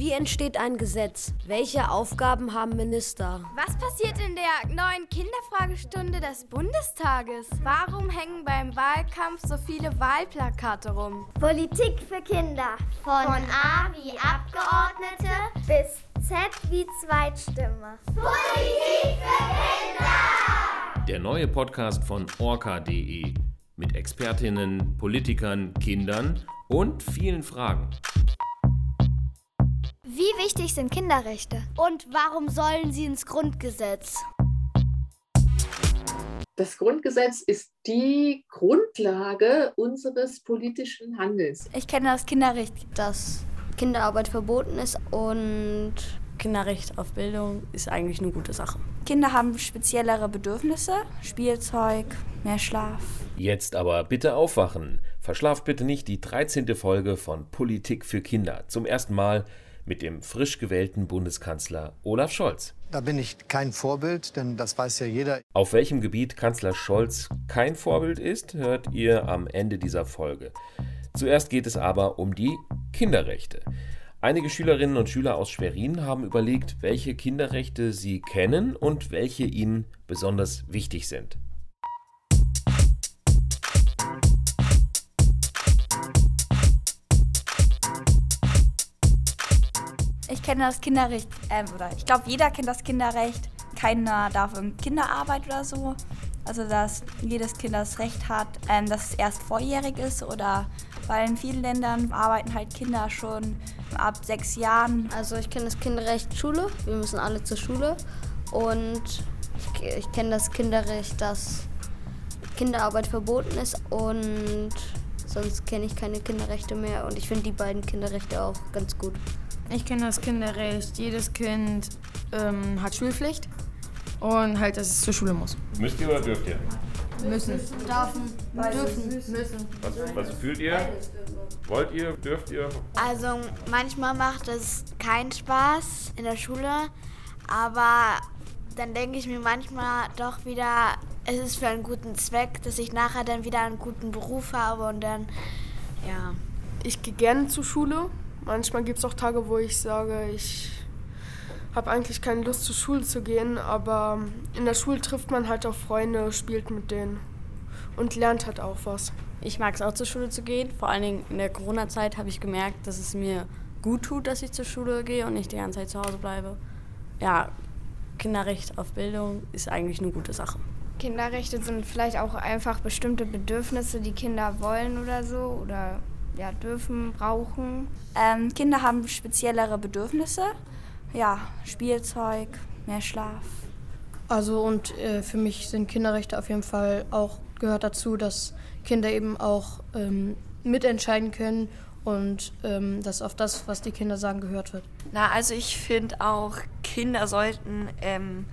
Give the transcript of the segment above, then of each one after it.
Wie entsteht ein Gesetz? Welche Aufgaben haben Minister? Was passiert in der neuen Kinderfragestunde des Bundestages? Warum hängen beim Wahlkampf so viele Wahlplakate rum? Politik für Kinder. Von, Von A wie Abgeordnete bis Z wie Zweitstimme. Politik für Kinder! Der neue Podcast von orca.de mit Expertinnen, Politikern, Kindern und vielen Fragen. Wie wichtig sind Kinderrechte? Und warum sollen sie ins Grundgesetz? Das Grundgesetz ist die Grundlage unseres politischen Handelns. Ich kenne das Kinderrecht, dass Kinderarbeit verboten ist und Kinderrecht auf Bildung ist eigentlich eine gute Sache. Kinder haben speziellere Bedürfnisse, Spielzeug, mehr Schlaf. Jetzt aber bitte aufwachen. Verschlaft bitte nicht die 13. Folge von Politik für Kinder. Zum ersten Mal mit dem frisch gewählten Bundeskanzler Olaf Scholz. Da bin ich kein Vorbild, denn das weiß ja jeder. Auf welchem Gebiet Kanzler Scholz kein Vorbild ist, hört ihr am Ende dieser Folge. Zuerst geht es aber um die Kinderrechte. Einige Schülerinnen und Schüler aus Schwerin haben überlegt, welche Kinderrechte sie kennen und welche ihnen besonders wichtig sind. Ich kenne das Kinderrecht, äh, oder ich glaube, jeder kennt das Kinderrecht. Keiner darf in Kinderarbeit oder so. Also, dass jedes Kind das Recht hat, ähm, dass es erst vorjährig ist oder weil in vielen Ländern arbeiten halt Kinder schon ab sechs Jahren. Also, ich kenne das Kinderrecht Schule. Wir müssen alle zur Schule. Und ich, ich kenne das Kinderrecht, dass Kinderarbeit verboten ist und sonst kenne ich keine Kinderrechte mehr. Und ich finde die beiden Kinderrechte auch ganz gut. Ich kenne das Kinderrecht. Jedes Kind ähm, hat Schulpflicht und halt, dass es zur Schule muss. Müsst ihr oder dürft ihr? Müssen. Dürfen. Dürfen. Müssen. Was, was fühlt ihr? Wollt ihr? Dürft ihr? Also manchmal macht es keinen Spaß in der Schule, aber dann denke ich mir manchmal doch wieder, es ist für einen guten Zweck, dass ich nachher dann wieder einen guten Beruf habe und dann, ja. Ich gehe gerne zur Schule, Manchmal gibt es auch Tage, wo ich sage, ich habe eigentlich keine Lust zur Schule zu gehen, aber in der Schule trifft man halt auch Freunde, spielt mit denen und lernt halt auch was. Ich mag es auch zur Schule zu gehen. Vor allen Dingen in der Corona-Zeit habe ich gemerkt, dass es mir gut tut, dass ich zur Schule gehe und nicht die ganze Zeit zu Hause bleibe. Ja, Kinderrecht auf Bildung ist eigentlich eine gute Sache. Kinderrechte sind vielleicht auch einfach bestimmte Bedürfnisse, die Kinder wollen oder so oder ja, dürfen, brauchen. Ähm, Kinder haben speziellere Bedürfnisse. Ja, Spielzeug, mehr Schlaf. Also und äh, für mich sind Kinderrechte auf jeden Fall auch gehört dazu, dass Kinder eben auch ähm, mitentscheiden können und ähm, dass auf das, was die Kinder sagen, gehört wird. Na, also ich finde auch, Kinder sollten ähm,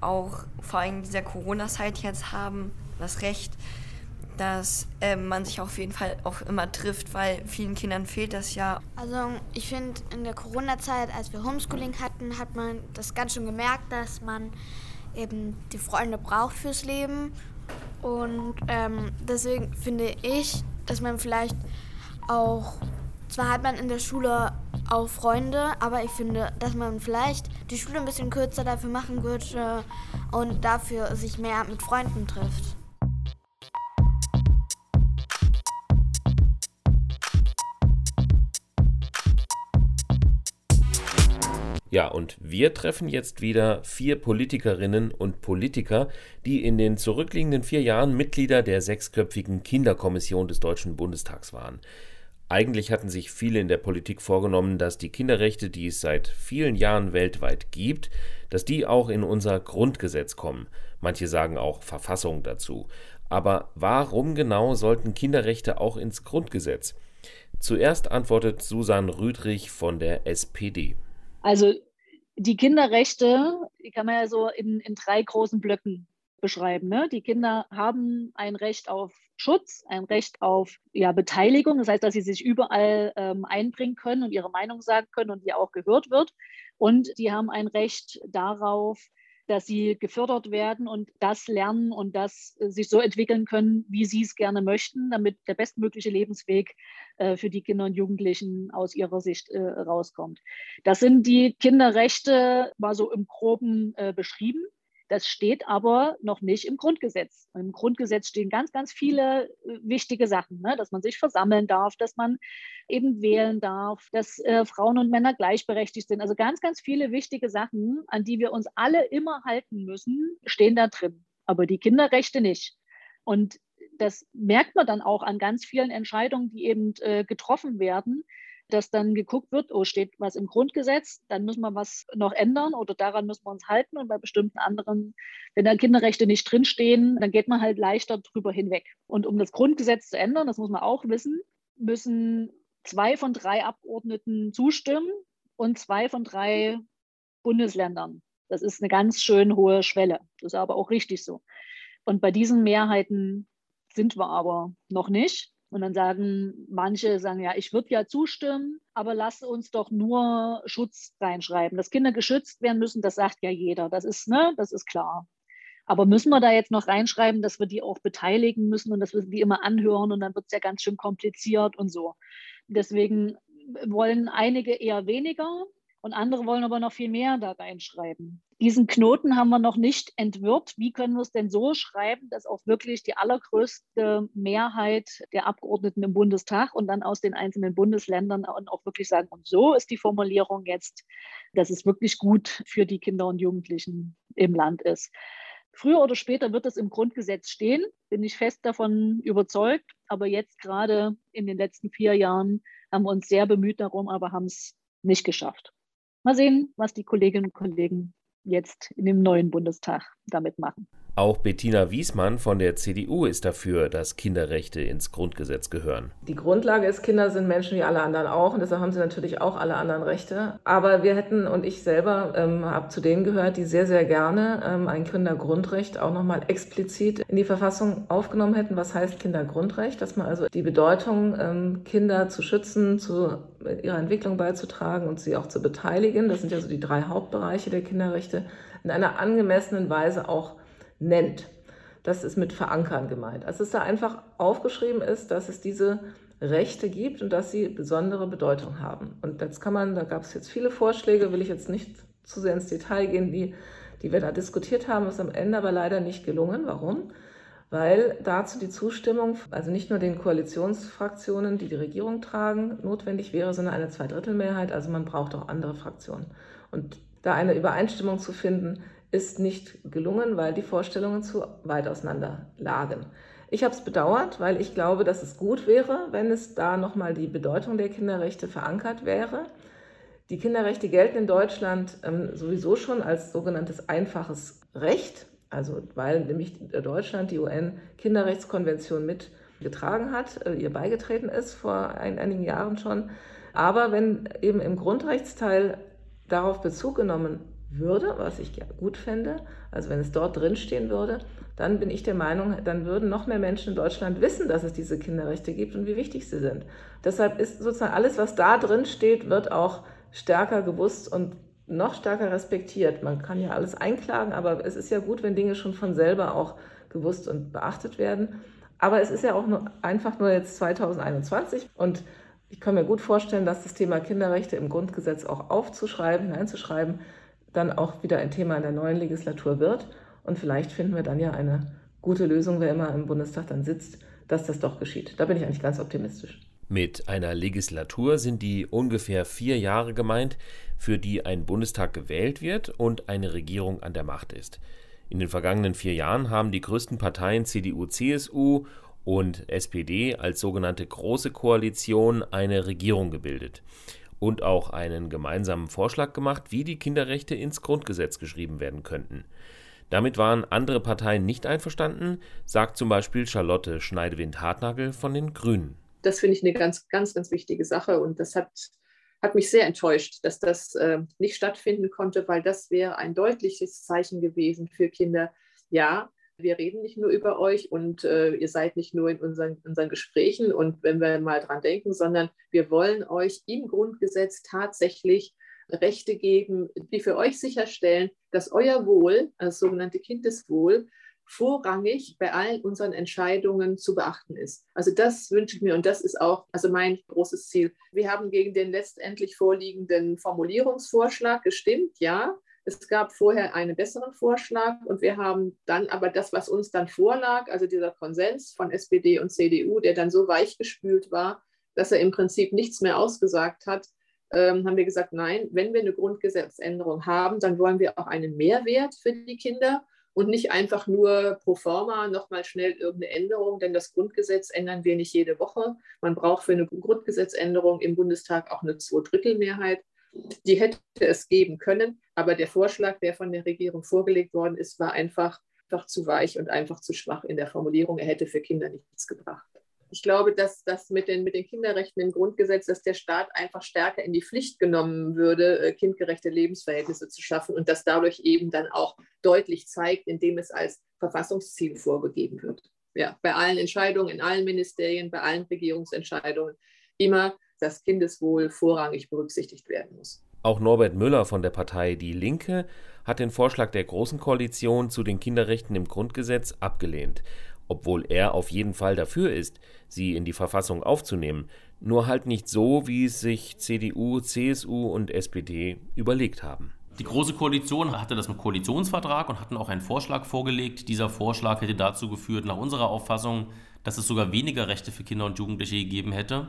auch vor allem in dieser Corona-Zeit jetzt haben das Recht, dass ähm, man sich auf jeden Fall auch immer trifft, weil vielen Kindern fehlt das ja. Also ich finde, in der Corona-Zeit, als wir Homeschooling hatten, hat man das ganz schön gemerkt, dass man eben die Freunde braucht fürs Leben. Und ähm, deswegen finde ich, dass man vielleicht auch, zwar hat man in der Schule auch Freunde, aber ich finde, dass man vielleicht die Schule ein bisschen kürzer dafür machen würde und dafür sich mehr mit Freunden trifft. Ja, und wir treffen jetzt wieder vier Politikerinnen und Politiker, die in den zurückliegenden vier Jahren Mitglieder der sechsköpfigen Kinderkommission des Deutschen Bundestags waren. Eigentlich hatten sich viele in der Politik vorgenommen, dass die Kinderrechte, die es seit vielen Jahren weltweit gibt, dass die auch in unser Grundgesetz kommen. Manche sagen auch Verfassung dazu. Aber warum genau sollten Kinderrechte auch ins Grundgesetz? Zuerst antwortet Susan Rüdrich von der SPD. Also die Kinderrechte, die kann man ja so in, in drei großen Blöcken beschreiben. Ne? Die Kinder haben ein Recht auf Schutz, ein Recht auf ja, Beteiligung, das heißt, dass sie sich überall ähm, einbringen können und ihre Meinung sagen können und die auch gehört wird. Und die haben ein Recht darauf, dass sie gefördert werden und das lernen und das äh, sich so entwickeln können, wie sie es gerne möchten, damit der bestmögliche Lebensweg äh, für die Kinder und Jugendlichen aus ihrer Sicht äh, rauskommt. Das sind die Kinderrechte, war so im groben beschrieben. Das steht aber noch nicht im Grundgesetz. Im Grundgesetz stehen ganz, ganz viele äh, wichtige Sachen, ne? dass man sich versammeln darf, dass man eben wählen darf, dass äh, Frauen und Männer gleichberechtigt sind. Also ganz, ganz viele wichtige Sachen, an die wir uns alle immer halten müssen, stehen da drin. Aber die Kinderrechte nicht. Und das merkt man dann auch an ganz vielen Entscheidungen, die eben äh, getroffen werden, dass dann geguckt wird, oh, steht was im Grundgesetz, dann müssen wir was noch ändern oder daran müssen wir uns halten. Und bei bestimmten anderen, wenn da Kinderrechte nicht drinstehen, dann geht man halt leichter drüber hinweg. Und um das Grundgesetz zu ändern, das muss man auch wissen, müssen zwei von drei Abgeordneten zustimmen und zwei von drei Bundesländern. Das ist eine ganz schön hohe Schwelle. Das ist aber auch richtig so. Und bei diesen Mehrheiten sind wir aber noch nicht. Und dann sagen manche, sagen ja, ich würde ja zustimmen, aber lass uns doch nur Schutz reinschreiben. Dass Kinder geschützt werden müssen, das sagt ja jeder. Das ist, ne, das ist klar. Aber müssen wir da jetzt noch reinschreiben, dass wir die auch beteiligen müssen und dass wir die immer anhören und dann wird es ja ganz schön kompliziert und so. Deswegen wollen einige eher weniger und andere wollen aber noch viel mehr da reinschreiben. Diesen Knoten haben wir noch nicht entwirrt. Wie können wir es denn so schreiben, dass auch wirklich die allergrößte Mehrheit der Abgeordneten im Bundestag und dann aus den einzelnen Bundesländern auch wirklich sagen, und so ist die Formulierung jetzt, dass es wirklich gut für die Kinder und Jugendlichen im Land ist. Früher oder später wird es im Grundgesetz stehen, bin ich fest davon überzeugt. Aber jetzt gerade in den letzten vier Jahren haben wir uns sehr bemüht darum, aber haben es nicht geschafft. Mal sehen, was die Kolleginnen und Kollegen jetzt in dem neuen Bundestag damit machen. Auch Bettina Wiesmann von der CDU ist dafür, dass Kinderrechte ins Grundgesetz gehören. Die Grundlage ist, Kinder sind Menschen wie alle anderen auch und deshalb haben sie natürlich auch alle anderen Rechte. Aber wir hätten, und ich selber ähm, habe zu denen gehört, die sehr, sehr gerne ähm, ein Kindergrundrecht auch nochmal explizit in die Verfassung aufgenommen hätten. Was heißt Kindergrundrecht? Dass man also die Bedeutung, ähm, Kinder zu schützen, zu ihrer Entwicklung beizutragen und sie auch zu beteiligen, das sind ja so die drei Hauptbereiche der Kinderrechte, in einer angemessenen Weise auch nennt. Das ist mit verankern gemeint. Also dass da einfach aufgeschrieben ist, dass es diese Rechte gibt und dass sie besondere Bedeutung haben. Und jetzt kann man, da gab es jetzt viele Vorschläge, will ich jetzt nicht zu sehr ins Detail gehen, die, die wir da diskutiert haben, ist am Ende aber leider nicht gelungen. Warum? Weil dazu die Zustimmung, also nicht nur den Koalitionsfraktionen, die die Regierung tragen, notwendig wäre, sondern eine Zweidrittelmehrheit. Also man braucht auch andere Fraktionen. Und da eine Übereinstimmung zu finden, ist nicht gelungen, weil die Vorstellungen zu weit auseinander lagen. Ich habe es bedauert, weil ich glaube, dass es gut wäre, wenn es da nochmal die Bedeutung der Kinderrechte verankert wäre. Die Kinderrechte gelten in Deutschland ähm, sowieso schon als sogenanntes einfaches Recht, also weil nämlich Deutschland die UN-Kinderrechtskonvention mitgetragen hat, äh, ihr beigetreten ist vor ein, einigen Jahren schon. Aber wenn eben im Grundrechtsteil darauf Bezug genommen würde, was ich gut fände, also wenn es dort drin stehen würde, dann bin ich der Meinung, dann würden noch mehr Menschen in Deutschland wissen, dass es diese Kinderrechte gibt und wie wichtig sie sind. Deshalb ist sozusagen alles, was da drin steht, wird auch stärker gewusst und noch stärker respektiert. Man kann ja alles einklagen, aber es ist ja gut, wenn Dinge schon von selber auch gewusst und beachtet werden. Aber es ist ja auch nur, einfach nur jetzt 2021 und ich kann mir gut vorstellen, dass das Thema Kinderrechte im Grundgesetz auch aufzuschreiben, hineinzuschreiben, dann auch wieder ein Thema in der neuen Legislatur wird. Und vielleicht finden wir dann ja eine gute Lösung, wer immer im Bundestag dann sitzt, dass das doch geschieht. Da bin ich eigentlich ganz optimistisch. Mit einer Legislatur sind die ungefähr vier Jahre gemeint, für die ein Bundestag gewählt wird und eine Regierung an der Macht ist. In den vergangenen vier Jahren haben die größten Parteien CDU, CSU und SPD als sogenannte Große Koalition eine Regierung gebildet und auch einen gemeinsamen Vorschlag gemacht, wie die Kinderrechte ins Grundgesetz geschrieben werden könnten. Damit waren andere Parteien nicht einverstanden, sagt zum Beispiel Charlotte Schneidewind-Hartnagel von den Grünen. Das finde ich eine ganz, ganz, ganz wichtige Sache und das hat, hat mich sehr enttäuscht, dass das äh, nicht stattfinden konnte, weil das wäre ein deutliches Zeichen gewesen für Kinder. Ja, wir reden nicht nur über euch und äh, ihr seid nicht nur in unseren, unseren Gesprächen und wenn wir mal dran denken, sondern wir wollen euch im Grundgesetz tatsächlich Rechte geben, die für euch sicherstellen, dass euer Wohl, das sogenannte Kindeswohl, vorrangig bei allen unseren Entscheidungen zu beachten ist. Also das wünsche ich mir und das ist auch also mein großes Ziel. Wir haben gegen den letztendlich vorliegenden Formulierungsvorschlag gestimmt, ja. Es gab vorher einen besseren Vorschlag und wir haben dann aber das, was uns dann vorlag, also dieser Konsens von SPD und CDU, der dann so weichgespült war, dass er im Prinzip nichts mehr ausgesagt hat, ähm, haben wir gesagt, nein, wenn wir eine Grundgesetzänderung haben, dann wollen wir auch einen Mehrwert für die Kinder und nicht einfach nur pro forma nochmal schnell irgendeine Änderung, denn das Grundgesetz ändern wir nicht jede Woche. Man braucht für eine Grundgesetzänderung im Bundestag auch eine Zweidrittelmehrheit. Die hätte es geben können, aber der Vorschlag, der von der Regierung vorgelegt worden ist, war einfach, einfach zu weich und einfach zu schwach in der Formulierung. Er hätte für Kinder nichts gebracht ich glaube, dass das mit den, mit den Kinderrechten im Grundgesetz, dass der Staat einfach stärker in die Pflicht genommen würde, äh, kindgerechte Lebensverhältnisse zu schaffen und das dadurch eben dann auch deutlich zeigt, indem es als Verfassungsziel vorgegeben wird. Ja, bei allen Entscheidungen, in allen Ministerien, bei allen Regierungsentscheidungen immer das Kindeswohl vorrangig berücksichtigt werden muss. Auch Norbert Müller von der Partei Die Linke hat den Vorschlag der Großen Koalition zu den Kinderrechten im Grundgesetz abgelehnt obwohl er auf jeden Fall dafür ist, sie in die Verfassung aufzunehmen, nur halt nicht so, wie es sich CDU, CSU und SPD überlegt haben. Die Große Koalition hatte das im Koalitionsvertrag und hatten auch einen Vorschlag vorgelegt. Dieser Vorschlag hätte dazu geführt, nach unserer Auffassung, dass es sogar weniger Rechte für Kinder und Jugendliche gegeben hätte.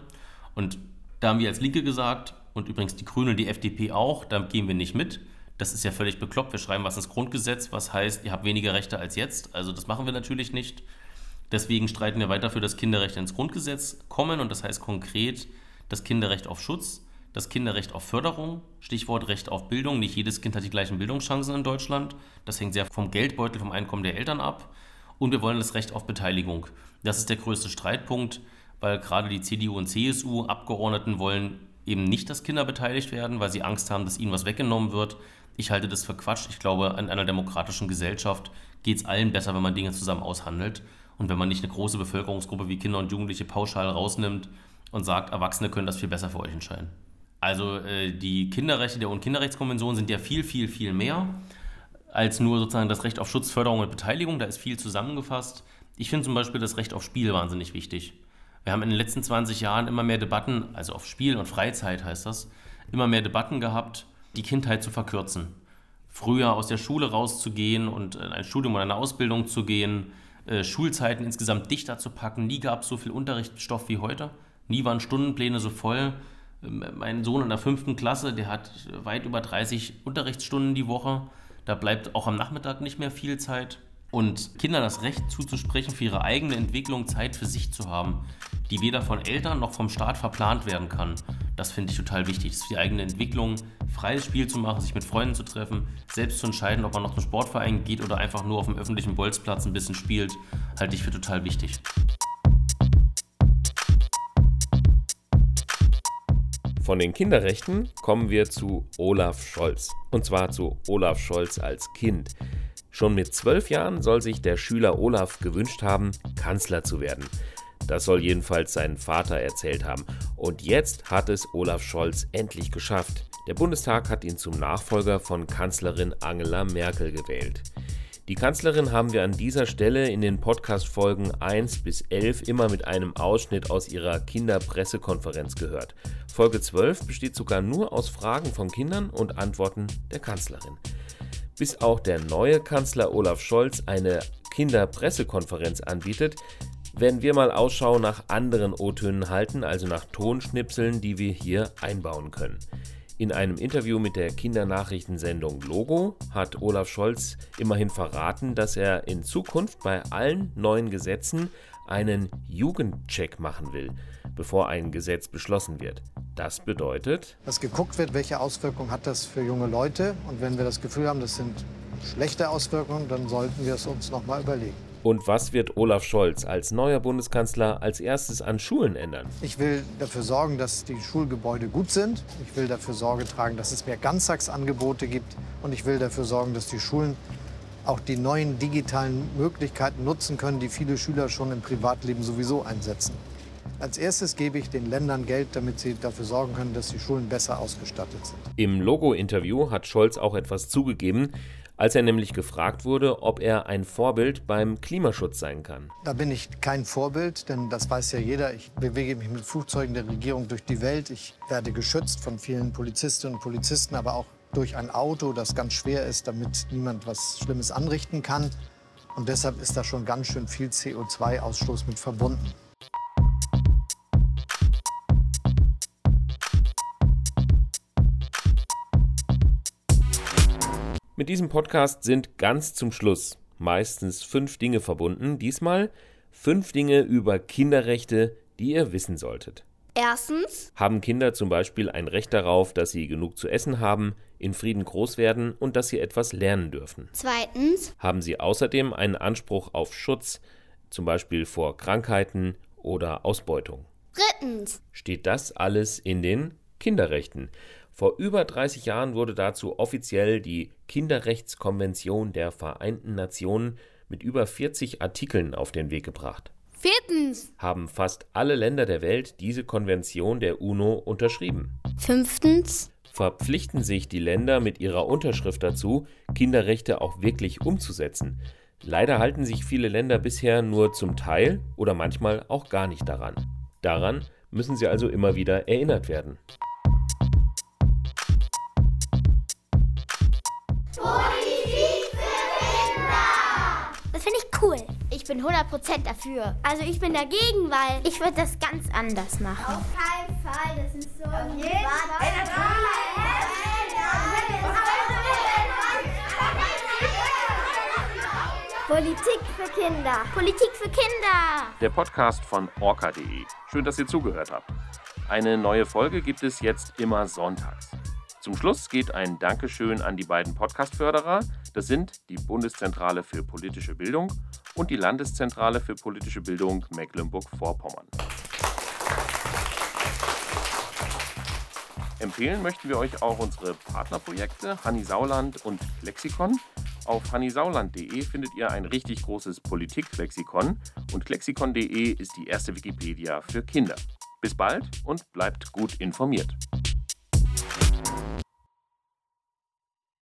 Und da haben wir als Linke gesagt, und übrigens die Grünen und die FDP auch, da gehen wir nicht mit. Das ist ja völlig bekloppt. Wir schreiben was ins Grundgesetz, was heißt, ihr habt weniger Rechte als jetzt. Also das machen wir natürlich nicht. Deswegen streiten wir weiter für das Kinderrecht ins Grundgesetz kommen und das heißt konkret das Kinderrecht auf Schutz, das Kinderrecht auf Förderung, Stichwort Recht auf Bildung. Nicht jedes Kind hat die gleichen Bildungschancen in Deutschland. Das hängt sehr vom Geldbeutel, vom Einkommen der Eltern ab. Und wir wollen das Recht auf Beteiligung. Das ist der größte Streitpunkt, weil gerade die CDU und CSU Abgeordneten wollen eben nicht, dass Kinder beteiligt werden, weil sie Angst haben, dass ihnen was weggenommen wird. Ich halte das für Quatsch. Ich glaube, in einer demokratischen Gesellschaft geht es allen besser, wenn man Dinge zusammen aushandelt. Und wenn man nicht eine große Bevölkerungsgruppe wie Kinder und Jugendliche pauschal rausnimmt und sagt, Erwachsene können das viel besser für euch entscheiden. Also äh, die Kinderrechte der UN-Kinderrechtskonvention sind ja viel, viel, viel mehr als nur sozusagen das Recht auf Schutz, Förderung und Beteiligung. Da ist viel zusammengefasst. Ich finde zum Beispiel das Recht auf Spiel wahnsinnig wichtig. Wir haben in den letzten 20 Jahren immer mehr Debatten, also auf Spiel und Freizeit heißt das, immer mehr Debatten gehabt, die Kindheit zu verkürzen. Früher aus der Schule rauszugehen und in ein Studium oder eine Ausbildung zu gehen, äh, Schulzeiten insgesamt dichter zu packen. Nie gab es so viel Unterrichtsstoff wie heute. Nie waren Stundenpläne so voll. Ähm, mein Sohn in der fünften Klasse, der hat weit über 30 Unterrichtsstunden die Woche. Da bleibt auch am Nachmittag nicht mehr viel Zeit und Kindern das Recht zuzusprechen, für ihre eigene Entwicklung Zeit für sich zu haben, die weder von Eltern noch vom Staat verplant werden kann. Das finde ich total wichtig. Das ist die eigene Entwicklung, freies Spiel zu machen, sich mit Freunden zu treffen, selbst zu entscheiden, ob man noch zum Sportverein geht oder einfach nur auf dem öffentlichen Bolzplatz ein bisschen spielt, halte ich für total wichtig. Von den Kinderrechten kommen wir zu Olaf Scholz. Und zwar zu Olaf Scholz als Kind. Schon mit zwölf Jahren soll sich der Schüler Olaf gewünscht haben, Kanzler zu werden. Das soll jedenfalls sein Vater erzählt haben. Und jetzt hat es Olaf Scholz endlich geschafft. Der Bundestag hat ihn zum Nachfolger von Kanzlerin Angela Merkel gewählt. Die Kanzlerin haben wir an dieser Stelle in den Podcast-Folgen 1 bis 11 immer mit einem Ausschnitt aus ihrer Kinderpressekonferenz gehört. Folge 12 besteht sogar nur aus Fragen von Kindern und Antworten der Kanzlerin. Bis auch der neue Kanzler Olaf Scholz eine Kinderpressekonferenz anbietet, werden wir mal Ausschau nach anderen O-Tönen halten, also nach Tonschnipseln, die wir hier einbauen können. In einem Interview mit der Kindernachrichtensendung Logo hat Olaf Scholz immerhin verraten, dass er in Zukunft bei allen neuen Gesetzen einen Jugendcheck machen will, bevor ein Gesetz beschlossen wird. Das bedeutet, dass geguckt wird, welche Auswirkungen hat das für junge Leute. Und wenn wir das Gefühl haben, das sind schlechte Auswirkungen, dann sollten wir es uns noch mal überlegen. Und was wird Olaf Scholz als neuer Bundeskanzler als erstes an Schulen ändern? Ich will dafür sorgen, dass die Schulgebäude gut sind. Ich will dafür Sorge tragen, dass es mehr Ganztagsangebote gibt. Und ich will dafür sorgen, dass die Schulen auch die neuen digitalen Möglichkeiten nutzen können, die viele Schüler schon im Privatleben sowieso einsetzen. Als erstes gebe ich den Ländern Geld, damit sie dafür sorgen können, dass die Schulen besser ausgestattet sind. Im Logo-Interview hat Scholz auch etwas zugegeben, als er nämlich gefragt wurde, ob er ein Vorbild beim Klimaschutz sein kann. Da bin ich kein Vorbild, denn das weiß ja jeder. Ich bewege mich mit Flugzeugen der Regierung durch die Welt. Ich werde geschützt von vielen Polizistinnen und Polizisten, aber auch durch ein Auto, das ganz schwer ist, damit niemand was Schlimmes anrichten kann. Und deshalb ist da schon ganz schön viel CO2-Ausstoß mit verbunden. Mit diesem Podcast sind ganz zum Schluss meistens fünf Dinge verbunden. Diesmal fünf Dinge über Kinderrechte, die ihr wissen solltet. Erstens haben Kinder zum Beispiel ein Recht darauf, dass sie genug zu essen haben, in Frieden groß werden und dass sie etwas lernen dürfen. Zweitens haben sie außerdem einen Anspruch auf Schutz, zum Beispiel vor Krankheiten oder Ausbeutung. Drittens steht das alles in den Kinderrechten. Vor über 30 Jahren wurde dazu offiziell die Kinderrechtskonvention der Vereinten Nationen mit über 40 Artikeln auf den Weg gebracht. Viertens haben fast alle Länder der Welt diese Konvention der UNO unterschrieben. Fünftens verpflichten sich die Länder mit ihrer Unterschrift dazu, Kinderrechte auch wirklich umzusetzen. Leider halten sich viele Länder bisher nur zum Teil oder manchmal auch gar nicht daran. Daran müssen sie also immer wieder erinnert werden. Bin 100% dafür. Also ich bin dagegen, weil ich würde das ganz anders machen. Auf keinen Fall, das ist so ein Politik für Kinder. Politik für Kinder. Der Podcast von orca.de. Schön, dass ihr zugehört habt. Eine neue Folge gibt es jetzt immer sonntags. Zum Schluss geht ein Dankeschön an die beiden Podcast-Förderer. Das sind die Bundeszentrale für politische Bildung und die Landeszentrale für politische Bildung Mecklenburg-Vorpommern. Empfehlen möchten wir euch auch unsere Partnerprojekte Hanni Sauland und Lexikon. Auf hannisauland.de findet ihr ein richtig großes Politiklexikon und lexikon.de ist die erste Wikipedia für Kinder. Bis bald und bleibt gut informiert.